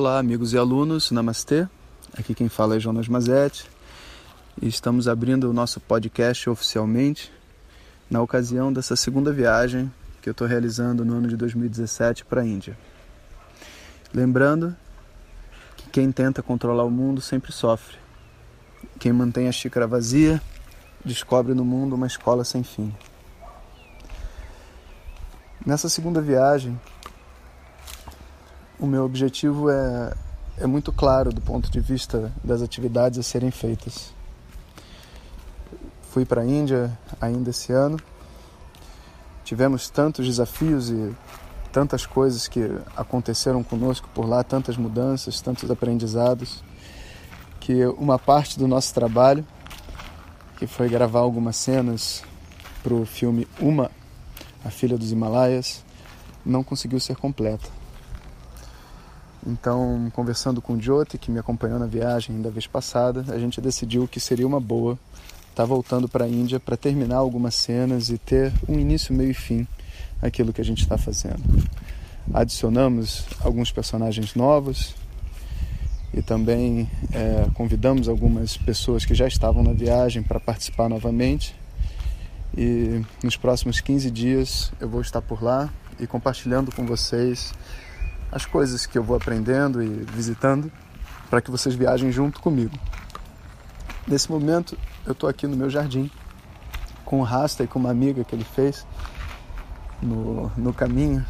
Olá, amigos e alunos, Namastê. Aqui quem fala é Jonas Mazetti e estamos abrindo o nosso podcast oficialmente na ocasião dessa segunda viagem que eu estou realizando no ano de 2017 para a Índia. Lembrando que quem tenta controlar o mundo sempre sofre. Quem mantém a xícara vazia descobre no mundo uma escola sem fim. Nessa segunda viagem, o meu objetivo é, é muito claro do ponto de vista das atividades a serem feitas. Fui para a Índia ainda esse ano. Tivemos tantos desafios e tantas coisas que aconteceram conosco por lá, tantas mudanças, tantos aprendizados, que uma parte do nosso trabalho, que foi gravar algumas cenas para o filme Uma, a Filha dos Himalaias, não conseguiu ser completa. Então, conversando com o Jyoti, que me acompanhou na viagem da vez passada, a gente decidiu que seria uma boa estar tá voltando para a Índia para terminar algumas cenas e ter um início, meio e fim aquilo que a gente está fazendo. Adicionamos alguns personagens novos e também é, convidamos algumas pessoas que já estavam na viagem para participar novamente. E nos próximos 15 dias eu vou estar por lá e compartilhando com vocês as coisas que eu vou aprendendo e visitando para que vocês viajem junto comigo. Nesse momento, eu estou aqui no meu jardim com o Rasta e com uma amiga que ele fez no, no caminho,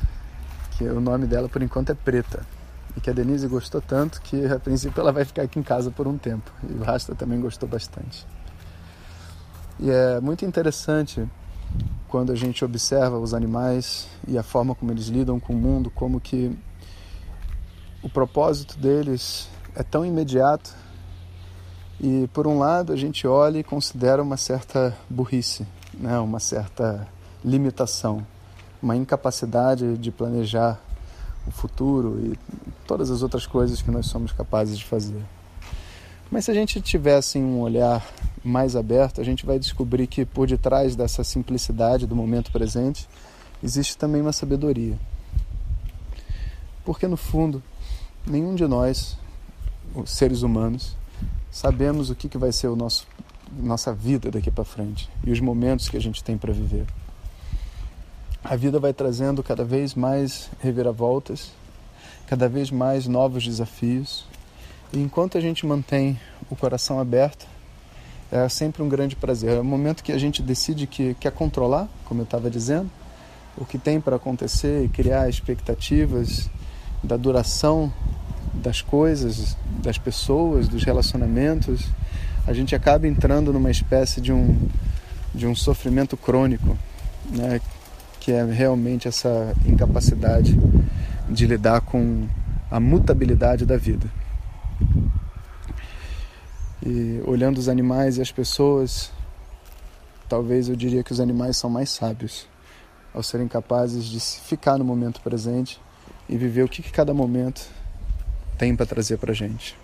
que o nome dela por enquanto é Preta. E que a Denise gostou tanto que a princípio ela vai ficar aqui em casa por um tempo. E o Rasta também gostou bastante. E é muito interessante quando a gente observa os animais e a forma como eles lidam com o mundo, como que o propósito deles é tão imediato e por um lado a gente olha e considera uma certa burrice, né? uma certa limitação, uma incapacidade de planejar o futuro e todas as outras coisas que nós somos capazes de fazer. Mas se a gente tivesse um olhar mais aberto, a gente vai descobrir que por detrás dessa simplicidade do momento presente existe também uma sabedoria. Porque no fundo, nenhum de nós, os seres humanos, sabemos o que, que vai ser o nosso nossa vida daqui para frente e os momentos que a gente tem para viver. A vida vai trazendo cada vez mais reviravoltas, cada vez mais novos desafios. E enquanto a gente mantém o coração aberto, é sempre um grande prazer. É o momento que a gente decide que quer controlar, como eu estava dizendo, o que tem para acontecer e criar expectativas da duração das coisas, das pessoas, dos relacionamentos, a gente acaba entrando numa espécie de um, de um sofrimento crônico, né? que é realmente essa incapacidade de lidar com a mutabilidade da vida. E olhando os animais e as pessoas, talvez eu diria que os animais são mais sábios ao serem capazes de ficar no momento presente e viver o que, que cada momento tem para trazer para a gente.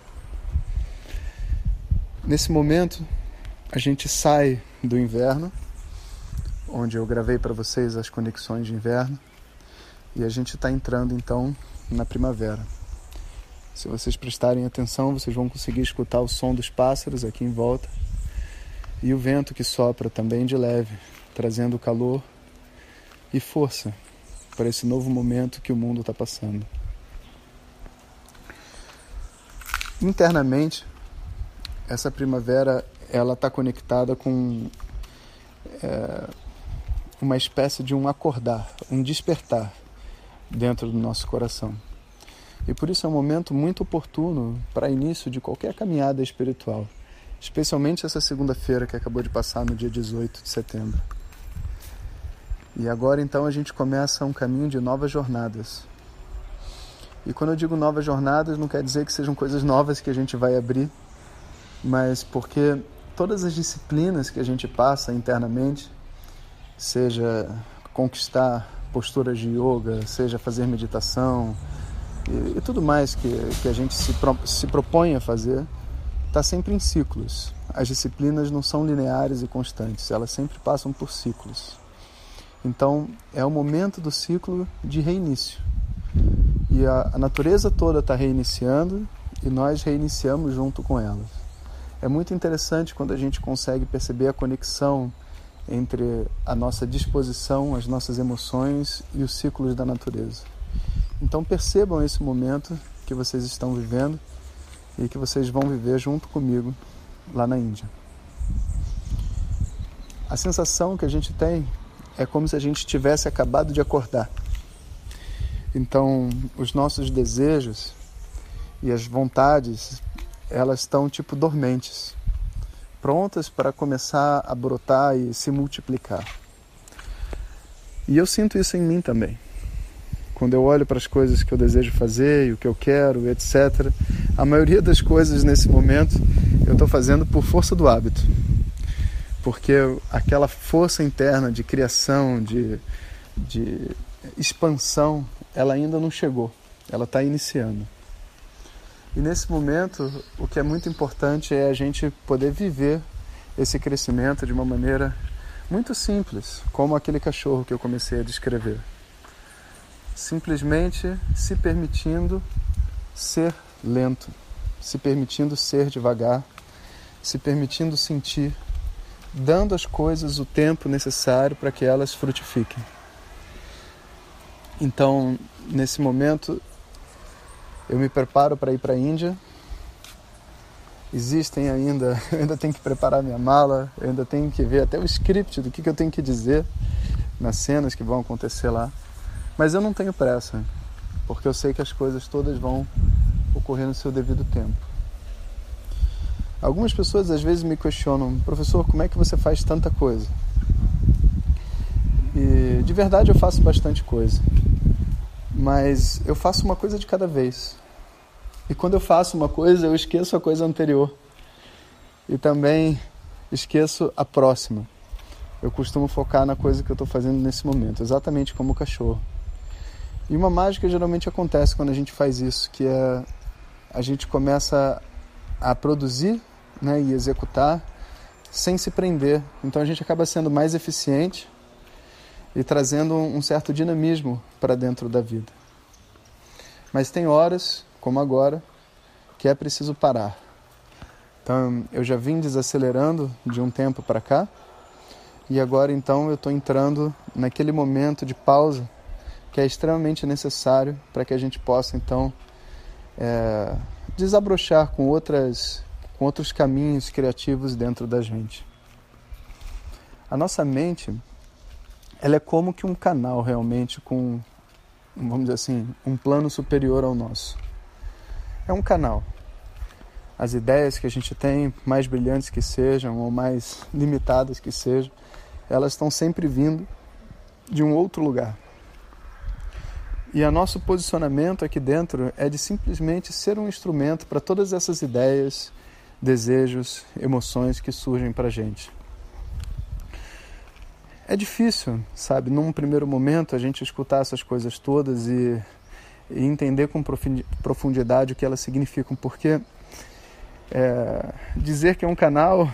Nesse momento, a gente sai do inverno, onde eu gravei para vocês as conexões de inverno, e a gente está entrando então na primavera. Se vocês prestarem atenção, vocês vão conseguir escutar o som dos pássaros aqui em volta e o vento que sopra também de leve, trazendo calor e força para esse novo momento que o mundo está passando. Internamente, essa primavera ela está conectada com é, uma espécie de um acordar, um despertar dentro do nosso coração. E por isso é um momento muito oportuno para início de qualquer caminhada espiritual, especialmente essa segunda-feira que acabou de passar no dia 18 de setembro. E agora então a gente começa um caminho de novas jornadas. E quando eu digo novas jornadas, não quer dizer que sejam coisas novas que a gente vai abrir, mas porque todas as disciplinas que a gente passa internamente, seja conquistar posturas de yoga, seja fazer meditação e, e tudo mais que, que a gente se, pro, se propõe a fazer, está sempre em ciclos. As disciplinas não são lineares e constantes, elas sempre passam por ciclos. Então, é o momento do ciclo de reinício. E a, a natureza toda está reiniciando e nós reiniciamos junto com ela. É muito interessante quando a gente consegue perceber a conexão entre a nossa disposição, as nossas emoções e os ciclos da natureza. Então percebam esse momento que vocês estão vivendo e que vocês vão viver junto comigo lá na Índia. A sensação que a gente tem é como se a gente tivesse acabado de acordar. Então, os nossos desejos e as vontades, elas estão tipo dormentes, prontas para começar a brotar e se multiplicar. E eu sinto isso em mim também. Quando eu olho para as coisas que eu desejo fazer e o que eu quero, etc., a maioria das coisas nesse momento eu estou fazendo por força do hábito porque aquela força interna de criação, de, de expansão, ela ainda não chegou, ela está iniciando. E nesse momento, o que é muito importante é a gente poder viver esse crescimento de uma maneira muito simples, como aquele cachorro que eu comecei a descrever. Simplesmente se permitindo ser lento, se permitindo ser devagar, se permitindo sentir dando às coisas o tempo necessário para que elas frutifiquem. Então, nesse momento, eu me preparo para ir para a Índia. Existem ainda, eu ainda tenho que preparar minha mala, eu ainda tenho que ver até o script do que, que eu tenho que dizer nas cenas que vão acontecer lá. Mas eu não tenho pressa, porque eu sei que as coisas todas vão ocorrer no seu devido tempo. Algumas pessoas às vezes me questionam, professor, como é que você faz tanta coisa? E de verdade eu faço bastante coisa, mas eu faço uma coisa de cada vez. E quando eu faço uma coisa, eu esqueço a coisa anterior e também esqueço a próxima. Eu costumo focar na coisa que eu estou fazendo nesse momento, exatamente como o cachorro. E uma mágica geralmente acontece quando a gente faz isso, que é a gente começa a produzir né, e executar sem se prender. Então a gente acaba sendo mais eficiente e trazendo um certo dinamismo para dentro da vida. Mas tem horas, como agora, que é preciso parar. Então eu já vim desacelerando de um tempo para cá e agora então eu estou entrando naquele momento de pausa que é extremamente necessário para que a gente possa então é, desabrochar com outras com outros caminhos criativos dentro da gente. A nossa mente, ela é como que um canal realmente com, vamos dizer assim, um plano superior ao nosso. É um canal. As ideias que a gente tem, mais brilhantes que sejam ou mais limitadas que sejam, elas estão sempre vindo de um outro lugar. E o nosso posicionamento aqui dentro é de simplesmente ser um instrumento para todas essas ideias, desejos, emoções que surgem para a gente. É difícil, sabe, num primeiro momento a gente escutar essas coisas todas e, e entender com profundidade o que elas significam, porque é, dizer que é um canal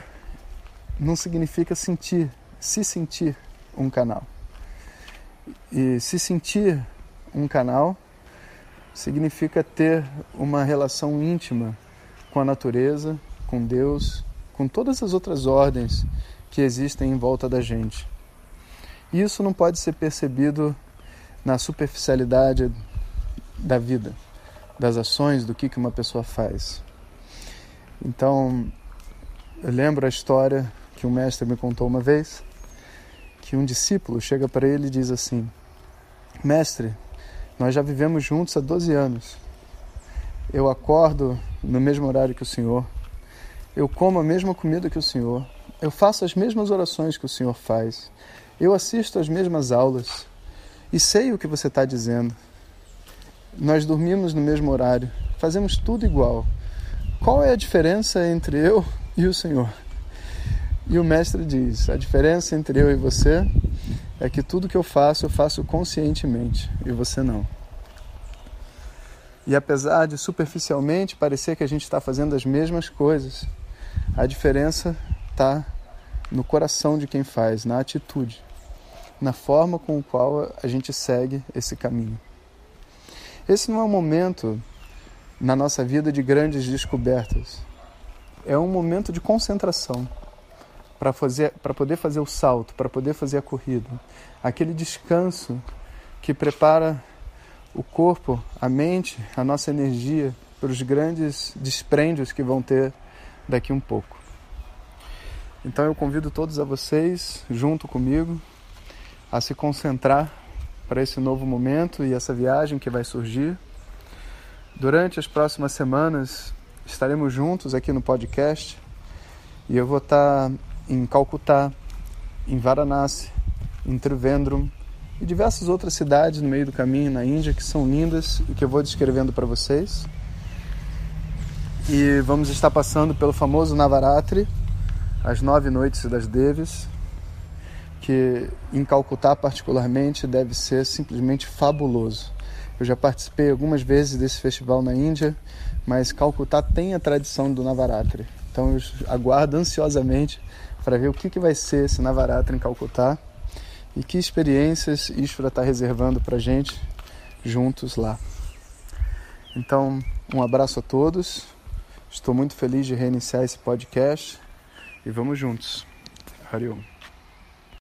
não significa sentir, se sentir um canal. E se sentir um canal significa ter uma relação íntima com a natureza, com Deus, com todas as outras ordens que existem em volta da gente. Isso não pode ser percebido na superficialidade da vida, das ações, do que, que uma pessoa faz. Então, eu lembro a história que um mestre me contou uma vez, que um discípulo chega para ele e diz assim: Mestre, nós já vivemos juntos há 12 anos. Eu acordo no mesmo horário que o senhor, eu como a mesma comida que o Senhor, eu faço as mesmas orações que o Senhor faz, eu assisto às mesmas aulas e sei o que você está dizendo. Nós dormimos no mesmo horário, fazemos tudo igual. Qual é a diferença entre eu e o Senhor? E o Mestre diz: a diferença entre eu e você é que tudo que eu faço, eu faço conscientemente e você não. E apesar de superficialmente parecer que a gente está fazendo as mesmas coisas, a diferença está no coração de quem faz, na atitude, na forma com a qual a gente segue esse caminho. Esse não é um momento na nossa vida de grandes descobertas. É um momento de concentração para fazer para poder fazer o salto, para poder fazer a corrida. Aquele descanso que prepara o corpo, a mente, a nossa energia para os grandes desprendios que vão ter daqui um pouco. Então eu convido todos a vocês, junto comigo, a se concentrar para esse novo momento e essa viagem que vai surgir. Durante as próximas semanas estaremos juntos aqui no podcast e eu vou estar em Calcutá, em Varanasi, em Trivandrum e diversas outras cidades no meio do caminho na Índia que são lindas e que eu vou descrevendo para vocês. E vamos estar passando pelo famoso Navaratri, as nove noites das Devis, que em Calcutá particularmente deve ser simplesmente fabuloso. Eu já participei algumas vezes desse festival na Índia, mas Calcutá tem a tradição do Navaratri. Então eu aguardo ansiosamente para ver o que, que vai ser esse Navaratri em Calcutá e que experiências Ishvara está reservando para gente juntos lá. Então, um abraço a todos. Estou muito feliz de reiniciar esse podcast e vamos juntos. Hariom.